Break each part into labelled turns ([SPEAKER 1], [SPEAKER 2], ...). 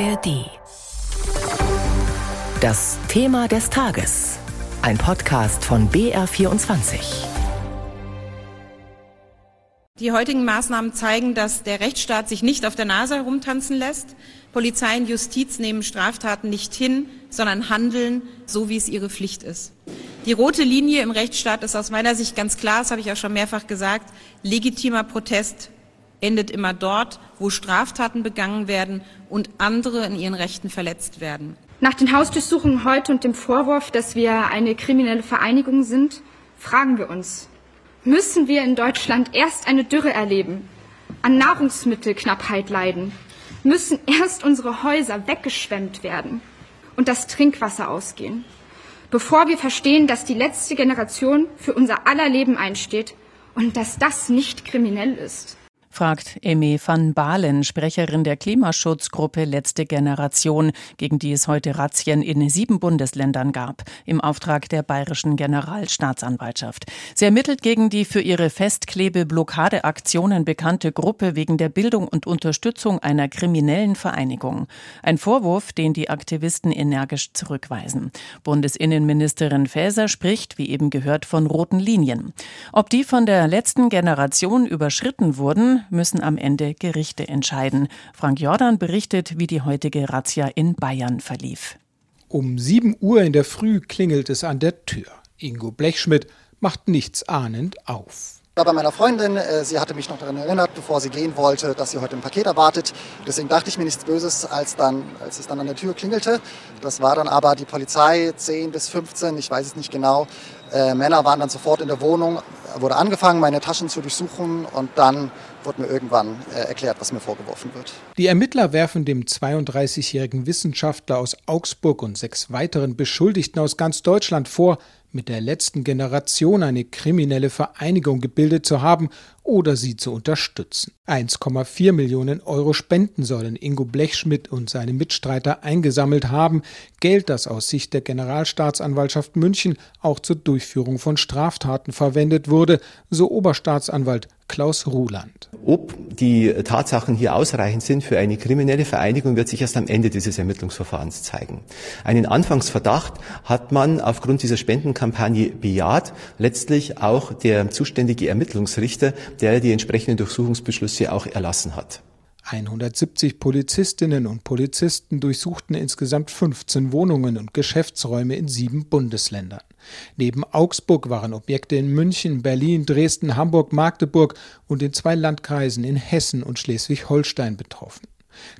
[SPEAKER 1] ARD. Das Thema des Tages. Ein Podcast von BR24.
[SPEAKER 2] Die heutigen Maßnahmen zeigen, dass der Rechtsstaat sich nicht auf der Nase herumtanzen lässt. Polizei und Justiz nehmen Straftaten nicht hin, sondern handeln so, wie es ihre Pflicht ist. Die rote Linie im Rechtsstaat ist aus meiner Sicht ganz klar, das habe ich auch schon mehrfach gesagt. Legitimer Protest endet immer dort, wo Straftaten begangen werden und andere in ihren Rechten verletzt werden.
[SPEAKER 3] Nach den Hausdurchsuchungen heute und dem Vorwurf, dass wir eine kriminelle Vereinigung sind, fragen wir uns, müssen wir in Deutschland erst eine Dürre erleben, an Nahrungsmittelknappheit leiden, müssen erst unsere Häuser weggeschwemmt werden und das Trinkwasser ausgehen, bevor wir verstehen, dass die letzte Generation für unser aller Leben einsteht und dass das nicht kriminell ist
[SPEAKER 4] fragt Emme van Balen, Sprecherin der Klimaschutzgruppe Letzte Generation, gegen die es heute Razzien in sieben Bundesländern gab, im Auftrag der bayerischen Generalstaatsanwaltschaft. Sie ermittelt gegen die für ihre Festklebe-Blockadeaktionen bekannte Gruppe wegen der Bildung und Unterstützung einer kriminellen Vereinigung. Ein Vorwurf, den die Aktivisten energisch zurückweisen. Bundesinnenministerin Faeser spricht, wie eben gehört, von roten Linien. Ob die von der letzten Generation überschritten wurden, müssen am Ende Gerichte entscheiden. Frank Jordan berichtet, wie die heutige Razzia in Bayern verlief.
[SPEAKER 5] Um 7 Uhr in der Früh klingelt es an der Tür. Ingo Blechschmidt macht nichts ahnend auf
[SPEAKER 6] war bei meiner Freundin. Äh, sie hatte mich noch daran erinnert, bevor sie gehen wollte, dass sie heute ein Paket erwartet. Deswegen dachte ich mir nichts Böses, als, dann, als es dann an der Tür klingelte. Das war dann aber die Polizei, 10 bis 15, ich weiß es nicht genau. Äh, Männer waren dann sofort in der Wohnung, wurde angefangen, meine Taschen zu durchsuchen und dann wurde mir irgendwann äh, erklärt, was mir vorgeworfen wird.
[SPEAKER 5] Die Ermittler werfen dem 32-jährigen Wissenschaftler aus Augsburg und sechs weiteren Beschuldigten aus ganz Deutschland vor, mit der letzten Generation eine kriminelle Vereinigung gebildet zu haben oder sie zu unterstützen. 1,4 Millionen Euro Spenden sollen Ingo Blechschmidt und seine Mitstreiter eingesammelt haben, Geld, das aus Sicht der Generalstaatsanwaltschaft München auch zur Durchführung von Straftaten verwendet wurde, so Oberstaatsanwalt Klaus Ruland.
[SPEAKER 7] Ob die Tatsachen hier ausreichend sind für eine kriminelle Vereinigung, wird sich erst am Ende dieses Ermittlungsverfahrens zeigen. Einen Anfangsverdacht hat man aufgrund dieser Spendenkampagne bejaht, letztlich auch der zuständige Ermittlungsrichter, der die entsprechenden Durchsuchungsbeschlüsse auch erlassen hat.
[SPEAKER 5] 170 Polizistinnen und Polizisten durchsuchten insgesamt 15 Wohnungen und Geschäftsräume in sieben Bundesländern. Neben Augsburg waren Objekte in München, Berlin, Dresden, Hamburg, Magdeburg und in zwei Landkreisen in Hessen und Schleswig-Holstein betroffen.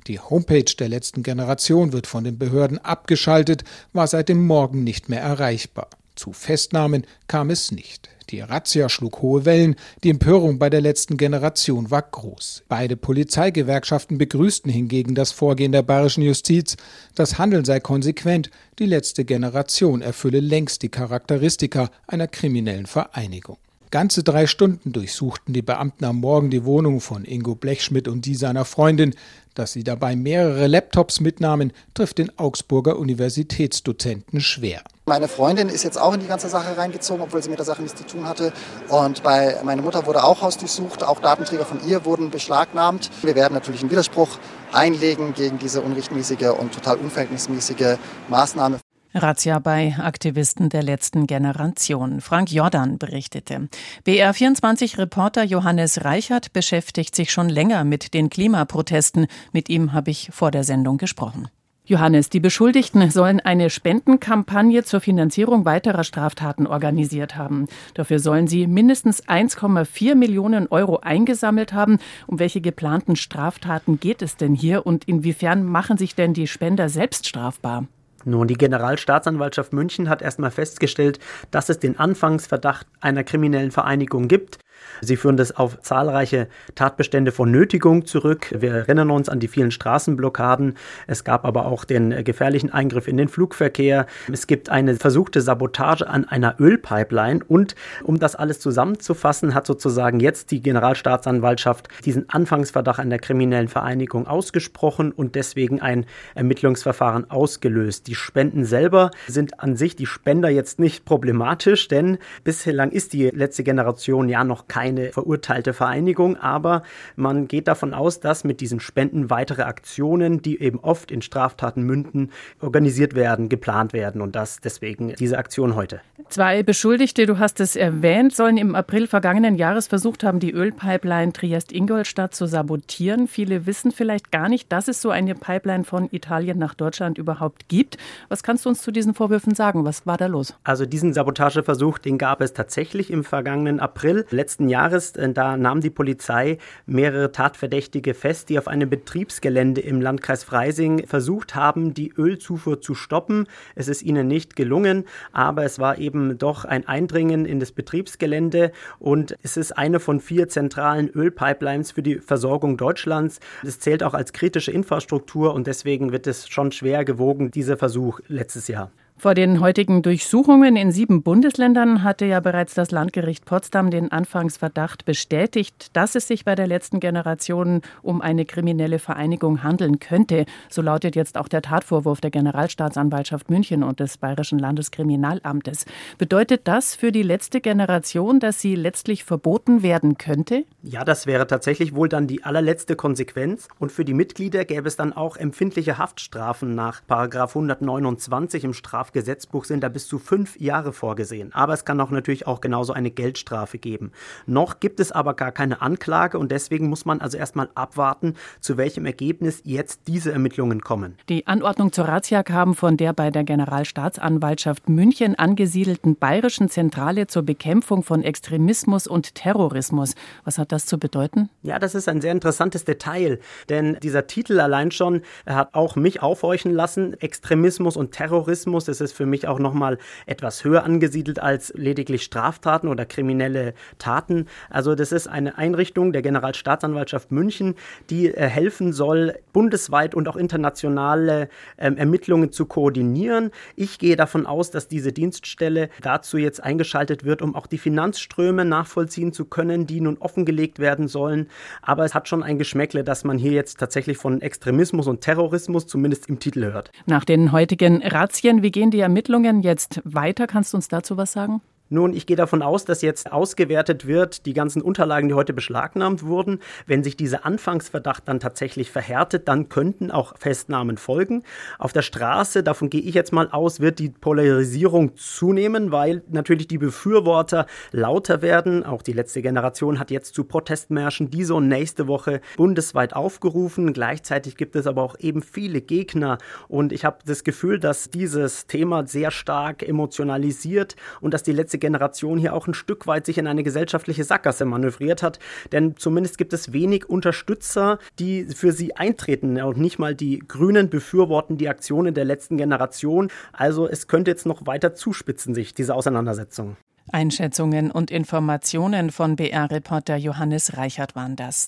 [SPEAKER 5] Die Homepage der letzten Generation wird von den Behörden abgeschaltet, war seit dem Morgen nicht mehr erreichbar. Zu Festnahmen kam es nicht. Die Razzia schlug hohe Wellen, die Empörung bei der letzten Generation war groß. Beide Polizeigewerkschaften begrüßten hingegen das Vorgehen der bayerischen Justiz. Das Handeln sei konsequent, die letzte Generation erfülle längst die Charakteristika einer kriminellen Vereinigung. Ganze drei Stunden durchsuchten die Beamten am Morgen die Wohnung von Ingo Blechschmidt und die seiner Freundin. Dass sie dabei mehrere Laptops mitnahmen, trifft den Augsburger Universitätsdozenten schwer.
[SPEAKER 6] Meine Freundin ist jetzt auch in die ganze Sache reingezogen, obwohl sie mit der Sache nichts zu tun hatte. Und bei meiner Mutter wurde auch hausdurchsucht, auch Datenträger von ihr wurden beschlagnahmt. Wir werden natürlich einen Widerspruch einlegen gegen diese unrechtmäßige und total unverhältnismäßige Maßnahme.
[SPEAKER 4] Razzia bei Aktivisten der letzten Generation. Frank Jordan berichtete. BR24-Reporter Johannes Reichert beschäftigt sich schon länger mit den Klimaprotesten. Mit ihm habe ich vor der Sendung gesprochen. Johannes, die Beschuldigten sollen eine Spendenkampagne zur Finanzierung weiterer Straftaten organisiert haben. Dafür sollen sie mindestens 1,4 Millionen Euro eingesammelt haben. Um welche geplanten Straftaten geht es denn hier und inwiefern machen sich denn die Spender selbst strafbar?
[SPEAKER 8] Nun, die Generalstaatsanwaltschaft München hat erstmal festgestellt, dass es den Anfangsverdacht einer kriminellen Vereinigung gibt. Sie führen das auf zahlreiche Tatbestände von Nötigung zurück. Wir erinnern uns an die vielen Straßenblockaden. Es gab aber auch den gefährlichen Eingriff in den Flugverkehr. Es gibt eine versuchte Sabotage an einer Ölpipeline. Und um das alles zusammenzufassen, hat sozusagen jetzt die Generalstaatsanwaltschaft diesen Anfangsverdacht einer kriminellen Vereinigung ausgesprochen und deswegen ein Ermittlungsverfahren ausgelöst. Die Spenden selber sind an sich die Spender jetzt nicht problematisch, denn bislang ist die letzte Generation ja noch keine verurteilte Vereinigung, aber man geht davon aus, dass mit diesen Spenden weitere Aktionen, die eben oft in Straftaten münden, organisiert werden, geplant werden und das deswegen diese Aktion heute.
[SPEAKER 4] Zwei Beschuldigte, du hast es erwähnt, sollen im April vergangenen Jahres versucht haben, die Ölpipeline Triest-Ingolstadt zu sabotieren. Viele wissen vielleicht gar nicht, dass es so eine Pipeline von Italien nach Deutschland überhaupt gibt. Was kannst du uns zu diesen Vorwürfen sagen? Was war da los?
[SPEAKER 8] Also diesen Sabotageversuch, den gab es tatsächlich im vergangenen April letzten Jahres. Da nahm die Polizei mehrere Tatverdächtige fest, die auf einem Betriebsgelände im Landkreis Freising versucht haben, die Ölzufuhr zu stoppen. Es ist ihnen nicht gelungen, aber es war eben doch ein Eindringen in das Betriebsgelände und es ist eine von vier zentralen Ölpipelines für die Versorgung Deutschlands. Es zählt auch als kritische Infrastruktur und deswegen wird es schon schwer gewogen, dieser Versuch letztes Jahr.
[SPEAKER 4] Vor den heutigen Durchsuchungen in sieben Bundesländern hatte ja bereits das Landgericht Potsdam den Anfangsverdacht bestätigt, dass es sich bei der letzten Generation um eine kriminelle Vereinigung handeln könnte. So lautet jetzt auch der Tatvorwurf der Generalstaatsanwaltschaft München und des Bayerischen Landeskriminalamtes. Bedeutet das für die letzte Generation, dass sie letztlich verboten werden könnte?
[SPEAKER 8] Ja, das wäre tatsächlich wohl dann die allerletzte Konsequenz. Und für die Mitglieder gäbe es dann auch empfindliche Haftstrafen nach 129 im Straf Strafgesetzbuch sind da bis zu fünf Jahre vorgesehen. Aber es kann auch natürlich auch genauso eine Geldstrafe geben. Noch gibt es aber gar keine Anklage und deswegen muss man also erstmal abwarten, zu welchem Ergebnis jetzt diese Ermittlungen kommen.
[SPEAKER 4] Die Anordnung zur Razzia kam von der bei der Generalstaatsanwaltschaft München angesiedelten Bayerischen Zentrale zur Bekämpfung von Extremismus und Terrorismus. Was hat das zu bedeuten?
[SPEAKER 8] Ja, das ist ein sehr interessantes Detail, denn dieser Titel allein schon hat auch mich aufhorchen lassen. Extremismus und Terrorismus, ist für mich auch nochmal etwas höher angesiedelt als lediglich Straftaten oder kriminelle Taten. Also das ist eine Einrichtung der Generalstaatsanwaltschaft München, die äh, helfen soll, bundesweit und auch internationale ähm, Ermittlungen zu koordinieren. Ich gehe davon aus, dass diese Dienststelle dazu jetzt eingeschaltet wird, um auch die Finanzströme nachvollziehen zu können, die nun offengelegt werden sollen. Aber es hat schon ein Geschmäckle, dass man hier jetzt tatsächlich von Extremismus und Terrorismus zumindest im Titel hört.
[SPEAKER 4] Nach den heutigen Razzien, wie gehen gehen die Ermittlungen jetzt weiter? Kannst du uns dazu was sagen?
[SPEAKER 8] Nun, ich gehe davon aus, dass jetzt ausgewertet wird, die ganzen Unterlagen, die heute beschlagnahmt wurden. Wenn sich dieser Anfangsverdacht dann tatsächlich verhärtet, dann könnten auch Festnahmen folgen. Auf der Straße, davon gehe ich jetzt mal aus, wird die Polarisierung zunehmen, weil natürlich die Befürworter lauter werden. Auch die letzte Generation hat jetzt zu Protestmärschen diese und nächste Woche bundesweit aufgerufen. Gleichzeitig gibt es aber auch eben viele Gegner. Und ich habe das Gefühl, dass dieses Thema sehr stark emotionalisiert und dass die letzte Generation hier auch ein Stück weit sich in eine gesellschaftliche Sackgasse manövriert hat. Denn zumindest gibt es wenig Unterstützer, die für sie eintreten. Und nicht mal die Grünen befürworten die Aktionen der letzten Generation. Also es könnte jetzt noch weiter zuspitzen sich, diese Auseinandersetzung.
[SPEAKER 4] Einschätzungen und Informationen von BR-Reporter Johannes Reichert waren das.